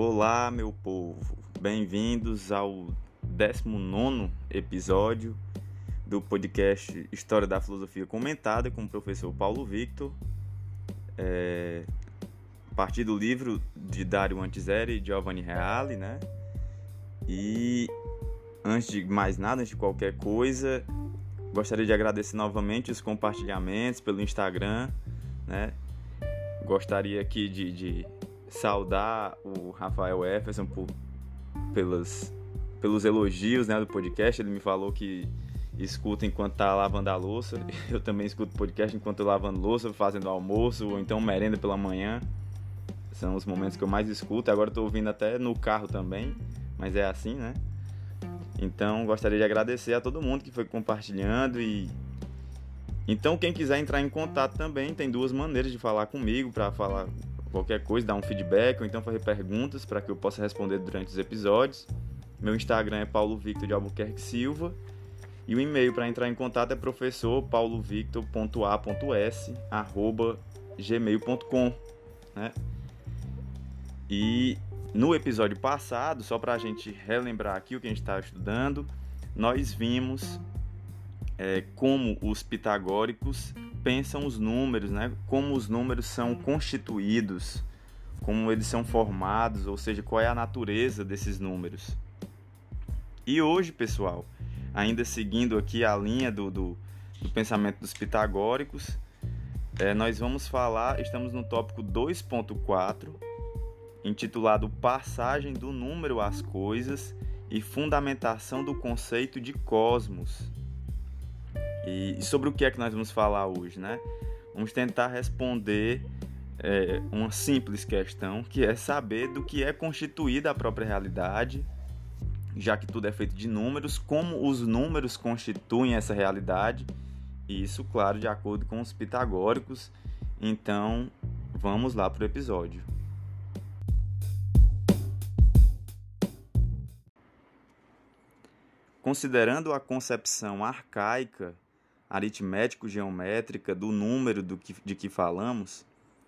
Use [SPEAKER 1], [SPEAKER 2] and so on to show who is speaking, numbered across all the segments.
[SPEAKER 1] Olá, meu povo. Bem-vindos ao 19 episódio do podcast História da Filosofia Comentada com o professor Paulo Victor. É, a partir do livro de Dario Antiseri e Giovanni Reale, né? E antes de mais nada, antes de qualquer coisa, gostaria de agradecer novamente os compartilhamentos pelo Instagram, né? Gostaria aqui de, de saudar o Rafael Efferson por, pelas, pelos elogios né, do podcast. Ele me falou que escuta enquanto tá lavando a louça. Eu também escuto podcast enquanto tô lavando louça, fazendo almoço ou então merenda pela manhã. São os momentos que eu mais escuto. Agora estou ouvindo até no carro também, mas é assim, né? Então gostaria de agradecer a todo mundo que foi compartilhando e então quem quiser entrar em contato também tem duas maneiras de falar comigo para falar qualquer coisa, dar um feedback ou então fazer perguntas para que eu possa responder durante os episódios. Meu Instagram é Paulo Victor de Albuquerque Silva e o e-mail para entrar em contato é professor gmail.com né? E no episódio passado, só para a gente relembrar aqui o que a gente está estudando, nós vimos é, como os pitagóricos pensam os números, né? Como os números são constituídos, como eles são formados, ou seja, qual é a natureza desses números. E hoje, pessoal, ainda seguindo aqui a linha do, do, do pensamento dos pitagóricos, é, nós vamos falar, estamos no tópico 2.4, intitulado Passagem do número às coisas e fundamentação do conceito de cosmos. E, sobre o que é que nós vamos falar hoje, né? Vamos tentar responder é, uma simples questão, que é saber do que é constituída a própria realidade, já que tudo é feito de números, como os números constituem essa realidade, e isso, claro, de acordo com os pitagóricos. Então, vamos lá para o episódio. Considerando a concepção arcaica aritmético-geométrica do número do que, de que falamos,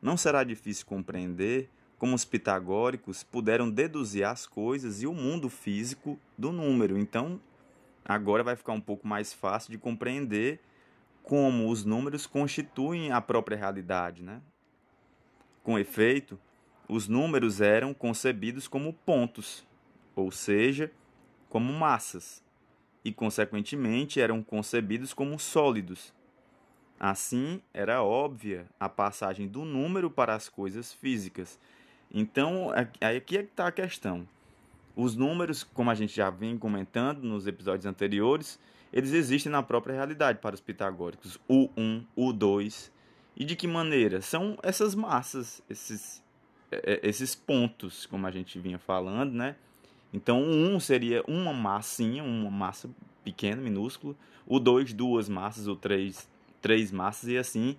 [SPEAKER 1] não será difícil compreender como os pitagóricos puderam deduzir as coisas e o mundo físico do número. Então, agora vai ficar um pouco mais fácil de compreender como os números constituem a própria realidade. Né? Com efeito, os números eram concebidos como pontos, ou seja, como massas e, consequentemente, eram concebidos como sólidos. Assim, era óbvia a passagem do número para as coisas físicas. Então, aqui é que está a questão. Os números, como a gente já vem comentando nos episódios anteriores, eles existem na própria realidade para os pitagóricos. O 1, o 2. E de que maneira? São essas massas, esses, é, é, esses pontos, como a gente vinha falando, né? Então, 1 seria uma massinha, uma massa pequena, minúscula. O 2, duas massas. O 3, três massas. E assim,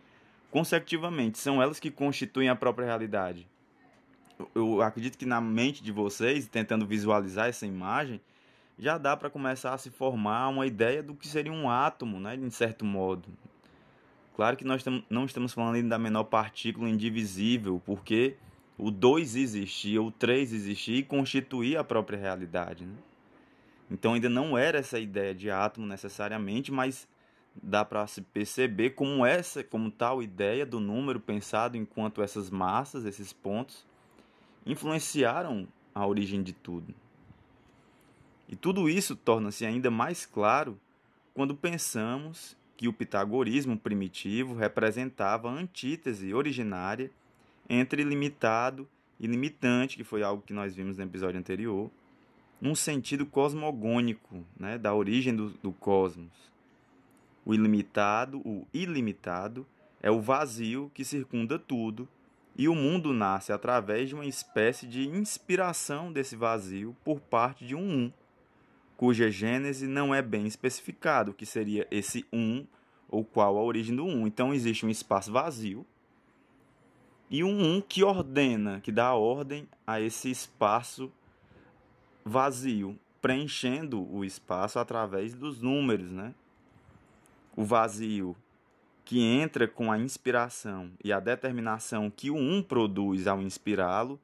[SPEAKER 1] consecutivamente. São elas que constituem a própria realidade. Eu acredito que na mente de vocês, tentando visualizar essa imagem, já dá para começar a se formar uma ideia do que seria um átomo, né, de certo modo. Claro que nós não estamos falando da menor partícula indivisível, porque o 2 existia, o 3 existia e constituía a própria realidade. Né? Então ainda não era essa ideia de átomo necessariamente, mas dá para se perceber como essa, como tal ideia do número pensado enquanto essas massas, esses pontos, influenciaram a origem de tudo. E tudo isso torna-se ainda mais claro quando pensamos que o pitagorismo primitivo representava a antítese originária entre limitado e limitante, que foi algo que nós vimos no episódio anterior, num sentido cosmogônico, né, da origem do, do cosmos. O ilimitado, o ilimitado, é o vazio que circunda tudo, e o mundo nasce através de uma espécie de inspiração desse vazio por parte de um um, cuja gênese não é bem especificado, que seria esse um ou qual a origem do um. Então existe um espaço vazio e um um que ordena, que dá ordem a esse espaço vazio, preenchendo o espaço através dos números, né? O vazio que entra com a inspiração e a determinação que o um produz ao inspirá-lo,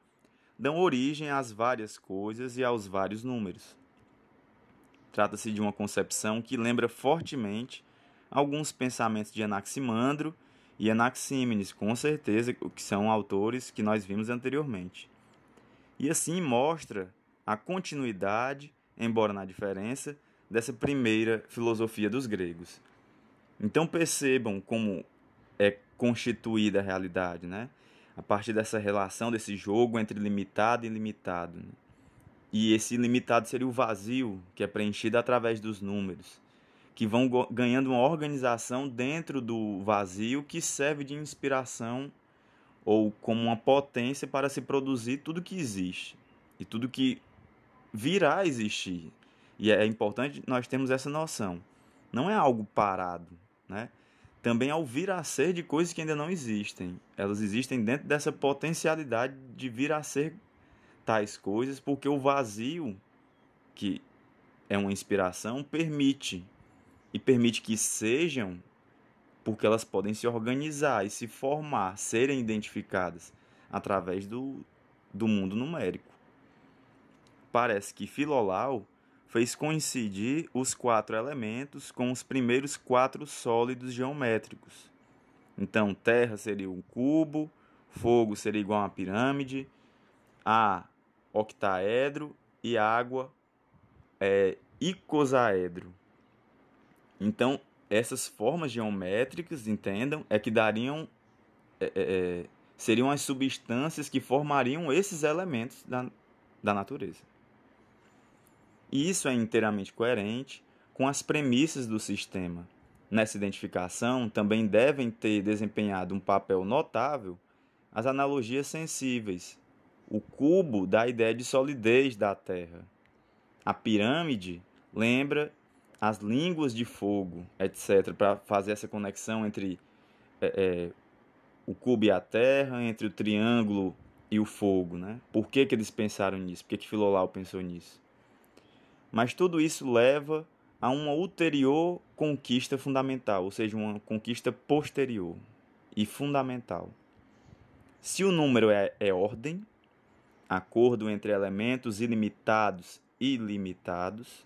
[SPEAKER 1] dão origem às várias coisas e aos vários números. Trata-se de uma concepção que lembra fortemente alguns pensamentos de Anaximandro e Anaxímenes, com certeza, que são autores que nós vimos anteriormente. E assim mostra a continuidade, embora na diferença, dessa primeira filosofia dos gregos. Então percebam como é constituída a realidade, né? A partir dessa relação, desse jogo entre limitado e ilimitado. Né? E esse limitado seria o vazio, que é preenchido através dos números, que vão ganhando uma organização dentro do vazio que serve de inspiração ou como uma potência para se produzir tudo que existe e tudo que virá a existir. E é importante nós termos essa noção. Não é algo parado, né? Também ao vir a ser de coisas que ainda não existem. Elas existem dentro dessa potencialidade de vir a ser tais coisas, porque o vazio, que é uma inspiração, permite e permite que sejam, porque elas podem se organizar e se formar, serem identificadas através do, do mundo numérico. Parece que Filolau fez coincidir os quatro elementos com os primeiros quatro sólidos geométricos. Então, terra seria um cubo, fogo seria igual a uma pirâmide, a octaedro e água é icosaedro. Então, essas formas geométricas, entendam, é que dariam é, é, é, seriam as substâncias que formariam esses elementos da, da natureza. E isso é inteiramente coerente com as premissas do sistema. Nessa identificação, também devem ter desempenhado um papel notável as analogias sensíveis, o cubo dá a ideia de solidez da Terra. A pirâmide lembra as línguas de fogo, etc., para fazer essa conexão entre é, é, o cubo e a Terra, entre o triângulo e o fogo. Né? Por que, que eles pensaram nisso? Por que, que Filolau pensou nisso? Mas tudo isso leva a uma ulterior conquista fundamental, ou seja, uma conquista posterior e fundamental. Se o número é, é ordem, acordo entre elementos ilimitados e ilimitados.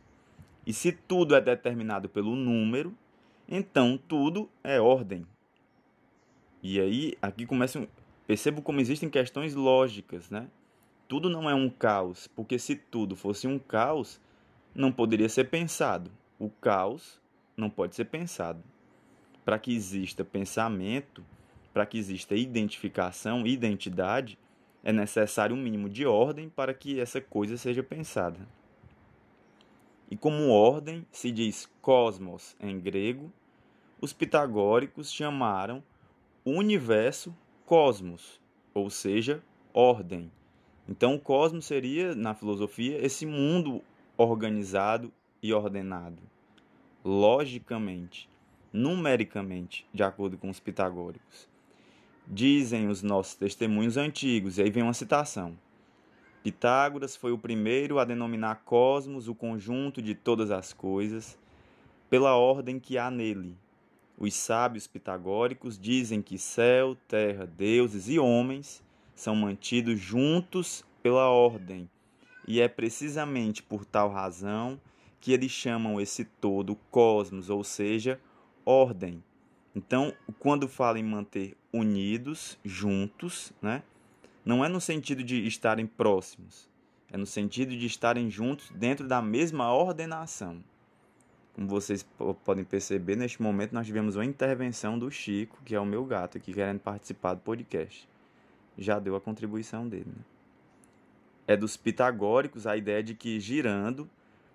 [SPEAKER 1] E se tudo é determinado pelo número, então tudo é ordem. E aí, aqui começa. Percebo como existem questões lógicas, né? Tudo não é um caos, porque se tudo fosse um caos, não poderia ser pensado. O caos não pode ser pensado. Para que exista pensamento, para que exista identificação, identidade, é necessário um mínimo de ordem para que essa coisa seja pensada. E como ordem se diz cosmos em grego, os pitagóricos chamaram o universo cosmos, ou seja, ordem. Então, o cosmos seria, na filosofia, esse mundo organizado e ordenado, logicamente, numericamente, de acordo com os pitagóricos. Dizem os nossos testemunhos antigos, e aí vem uma citação. Pitágoras foi o primeiro a denominar cosmos o conjunto de todas as coisas, pela ordem que há nele. Os sábios pitagóricos dizem que céu, terra, deuses e homens são mantidos juntos pela ordem, e é precisamente por tal razão que eles chamam esse todo cosmos, ou seja, ordem. Então, quando fala em manter unidos, juntos, né? Não é no sentido de estarem próximos, é no sentido de estarem juntos dentro da mesma ordenação. Como vocês podem perceber, neste momento nós tivemos uma intervenção do Chico, que é o meu gato, aqui querendo participar do podcast. Já deu a contribuição dele. Né? É dos pitagóricos a ideia de que girando,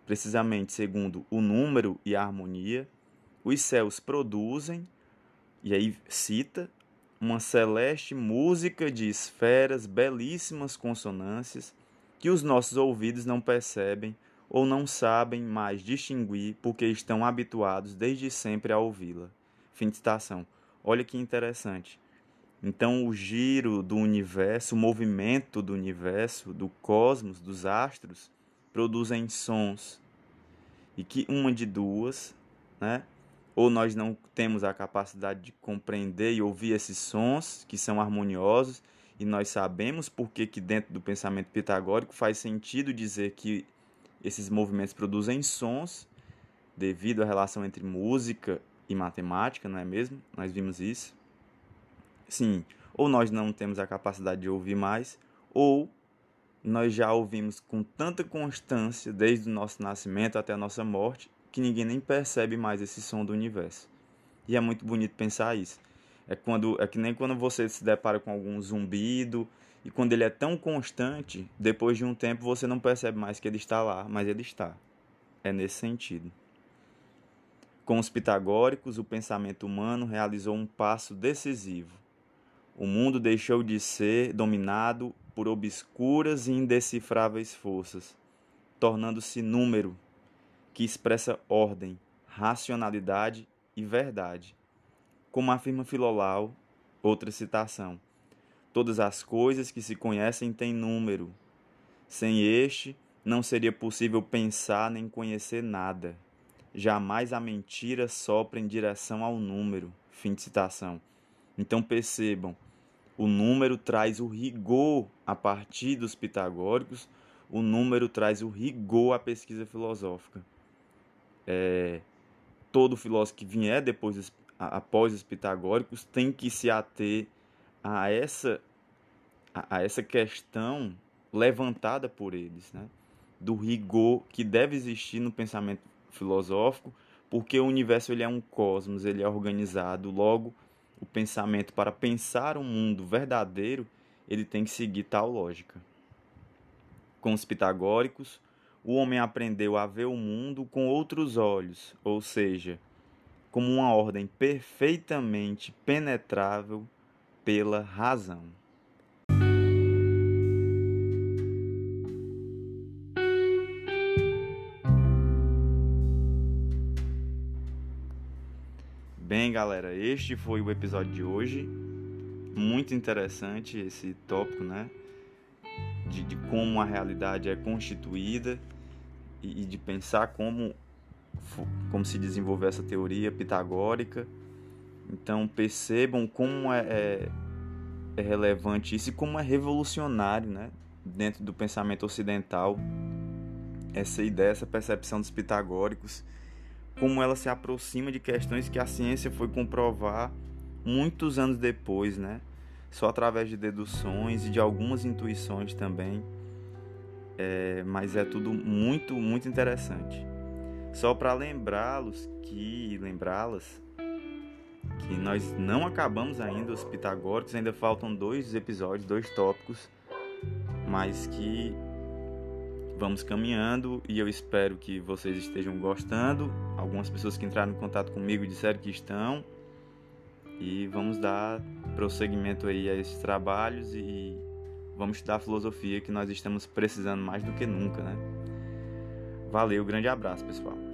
[SPEAKER 1] precisamente segundo o número e a harmonia, os céus produzem e aí cita uma celeste música de esferas, belíssimas consonâncias que os nossos ouvidos não percebem ou não sabem mais distinguir porque estão habituados desde sempre a ouvi-la. Fim de citação. Olha que interessante. Então, o giro do universo, o movimento do universo, do cosmos, dos astros, produzem sons. E que uma de duas, né? Ou nós não temos a capacidade de compreender e ouvir esses sons que são harmoniosos e nós sabemos porque que dentro do pensamento pitagórico faz sentido dizer que esses movimentos produzem sons devido à relação entre música e matemática, não é mesmo? Nós vimos isso. Sim, ou nós não temos a capacidade de ouvir mais, ou nós já ouvimos com tanta constância desde o nosso nascimento até a nossa morte que ninguém nem percebe mais esse som do universo. E é muito bonito pensar isso. É, quando, é que nem quando você se depara com algum zumbido, e quando ele é tão constante, depois de um tempo você não percebe mais que ele está lá, mas ele está. É nesse sentido. Com os pitagóricos, o pensamento humano realizou um passo decisivo. O mundo deixou de ser dominado por obscuras e indecifráveis forças, tornando-se número que expressa ordem, racionalidade e verdade como afirma Filolau, outra citação: Todas as coisas que se conhecem têm número. Sem este, não seria possível pensar nem conhecer nada. Jamais a mentira sopra em direção ao número. Fim de citação. Então percebam, o número traz o rigor a partir dos pitagóricos, o número traz o rigor à pesquisa filosófica. É, todo filósofo que vier depois após os pitagóricos tem que se ater a essa, a, essa questão levantada por eles, né? do rigor que deve existir no pensamento filosófico, porque o universo ele é um cosmos, ele é organizado, logo o pensamento para pensar um mundo verdadeiro, ele tem que seguir tal lógica. Com os pitagóricos, o homem aprendeu a ver o mundo com outros olhos, ou seja, como uma ordem perfeitamente penetrável pela razão. Bem, galera, este foi o episódio de hoje. Muito interessante esse tópico, né? De, de como a realidade é constituída e, e de pensar como como se desenvolveu essa teoria pitagórica. Então percebam como é, é, é relevante isso e como é revolucionário né? dentro do pensamento ocidental essa ideia, essa percepção dos pitagóricos, como ela se aproxima de questões que a ciência foi comprovar muitos anos depois, né? Só através de deduções e de algumas intuições também. É, mas é tudo muito, muito interessante. Só para lembrá-los que lembrá-las que nós não acabamos ainda os pitagóricos, ainda faltam dois episódios, dois tópicos, mas que vamos caminhando e eu espero que vocês estejam gostando. Algumas pessoas que entraram em contato comigo disseram que estão. E vamos dar prosseguimento aí a esses trabalhos e vamos estudar filosofia que nós estamos precisando mais do que nunca, né? Valeu, grande abraço, pessoal.